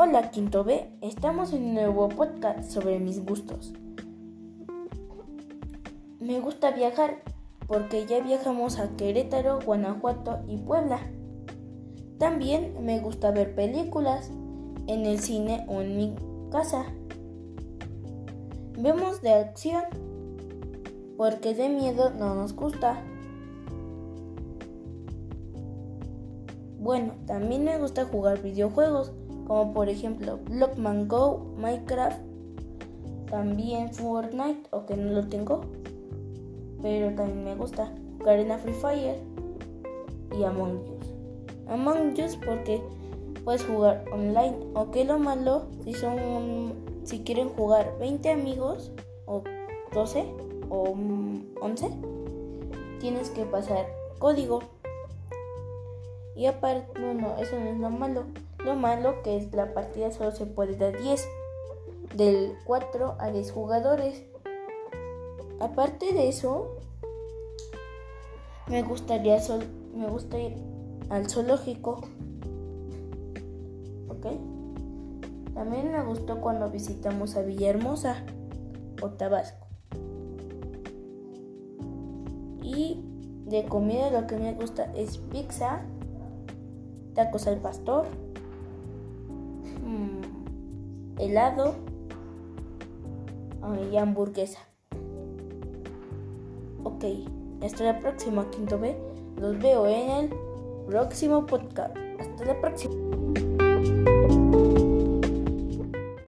Hola Quinto B, estamos en un nuevo podcast sobre mis gustos. Me gusta viajar porque ya viajamos a Querétaro, Guanajuato y Puebla. También me gusta ver películas en el cine o en mi casa. Vemos de acción porque de miedo no nos gusta. Bueno, también me gusta jugar videojuegos como por ejemplo Blockman Go, Minecraft, también Fortnite, o que no lo tengo, pero también me gusta jugar en Free Fire y Among Us. Among Us porque puedes jugar online, o que lo malo si son si quieren jugar 20 amigos o 12 o 11 tienes que pasar código. Y aparte, no, no, eso no es lo malo. Lo malo que es la partida solo se puede dar 10, del 4 a 10 jugadores. Aparte de eso, me gustaría sol, me gusta ir al zoológico. ¿Ok? También me gustó cuando visitamos a Villahermosa o Tabasco. Y de comida lo que me gusta es pizza, tacos al pastor helado y hamburguesa. Ok, hasta la próxima, Quinto B. Los veo en el próximo podcast. Hasta la próxima.